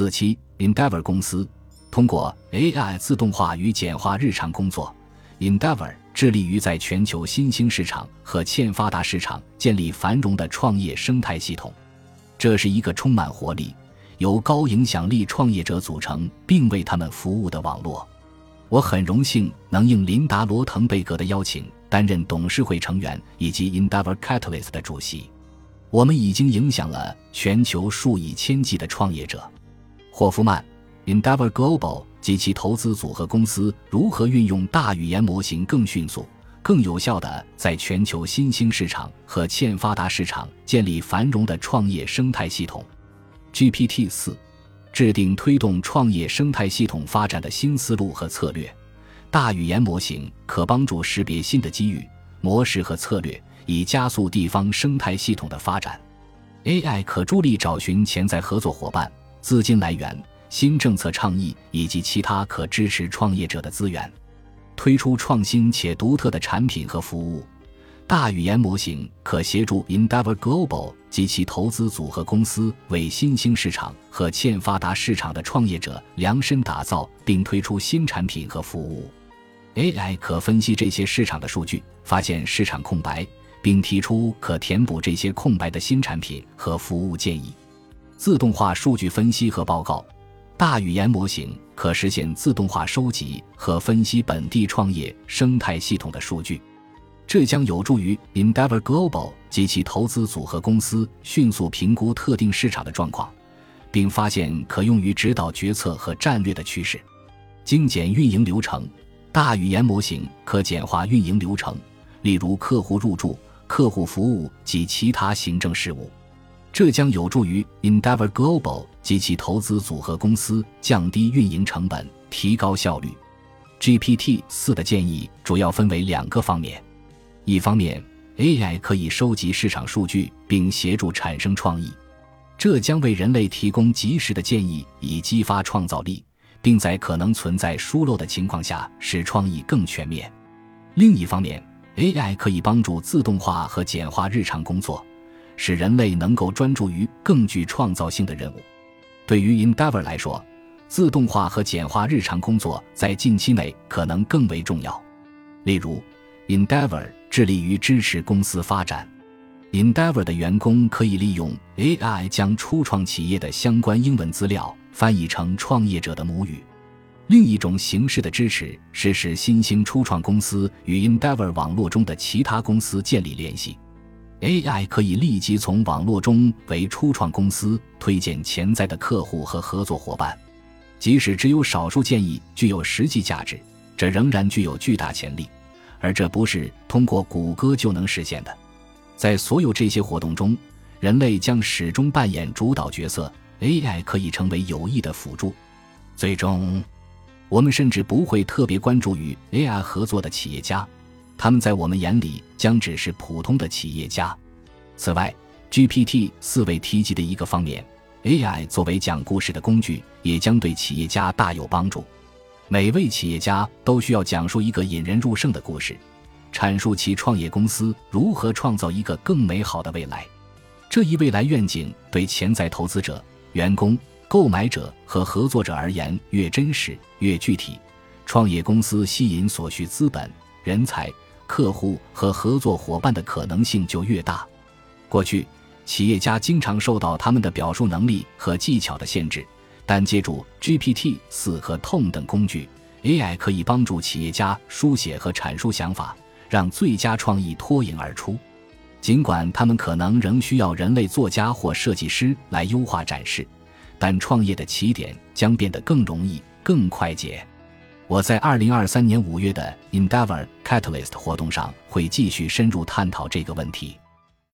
四七 Endeavor 公司通过 AI 自动化与简化日常工作。Endeavor 致力于在全球新兴市场和欠发达市场建立繁荣的创业生态系统。这是一个充满活力、由高影响力创业者组成并为他们服务的网络。我很荣幸能应琳达·罗滕贝格的邀请，担任董事会成员以及 Endeavor Catalyst 的主席。我们已经影响了全球数以千计的创业者。霍夫曼，Endeavor Global 及其投资组合公司如何运用大语言模型更迅速、更有效地在全球新兴市场和欠发达市场建立繁荣的创业生态系统。GPT 四。制定推动创业生态系统发展的新思路和策略。大语言模型可帮助识别新的机遇、模式和策略，以加速地方生态系统的发展。AI 可助力找寻潜在合作伙伴、资金来源、新政策倡议以及其他可支持创业者的资源，推出创新且独特的产品和服务。大语言模型可协助 Endeavor Global 及其投资组合公司为新兴市场和欠发达市场的创业者量身打造并推出新产品和服务。AI 可分析这些市场的数据，发现市场空白，并提出可填补这些空白的新产品和服务建议。自动化数据分析和报告，大语言模型可实现自动化收集和分析本地创业生态系统的数据。这将有助于 Endeavor Global 及其投资组合公司迅速评估特定市场的状况，并发现可用于指导决策和战略的趋势。精简运营流程，大语言模型可简化运营流程，例如客户入驻、客户服务及其他行政事务。这将有助于 Endeavor Global 及其投资组合公司降低运营成本、提高效率。GPT 四的建议主要分为两个方面。一方面，AI 可以收集市场数据并协助产生创意，这将为人类提供及时的建议，以激发创造力，并在可能存在疏漏的情况下使创意更全面。另一方面，AI 可以帮助自动化和简化日常工作，使人类能够专注于更具创造性的任务。对于 Endeavor 来说，自动化和简化日常工作在近期内可能更为重要。例如，Endeavor。致力于支持公司发展。Endeavor 的员工可以利用 AI 将初创企业的相关英文资料翻译成创业者的母语。另一种形式的支持是使新兴初创公司与 Endeavor 网络中的其他公司建立联系。AI 可以立即从网络中为初创公司推荐潜在的客户和合作伙伴，即使只有少数建议具有实际价值，这仍然具有巨大潜力。而这不是通过谷歌就能实现的。在所有这些活动中，人类将始终扮演主导角色，AI 可以成为有益的辅助。最终，我们甚至不会特别关注与 AI 合作的企业家，他们在我们眼里将只是普通的企业家。此外，GPT 四位提及的一个方面，AI 作为讲故事的工具，也将对企业家大有帮助。每位企业家都需要讲述一个引人入胜的故事，阐述其创业公司如何创造一个更美好的未来。这一未来愿景对潜在投资者、员工、购买者和合作者而言越真实、越具体，创业公司吸引所需资本、人才、客户和合作伙伴的可能性就越大。过去，企业家经常受到他们的表述能力和技巧的限制。但借助 GPT 四和 TON 等工具，AI 可以帮助企业家书写和阐述想法，让最佳创意脱颖而出。尽管他们可能仍需要人类作家或设计师来优化展示，但创业的起点将变得更容易、更快捷。我在二零二三年五月的 Endeavor Catalyst 活动上会继续深入探讨这个问题。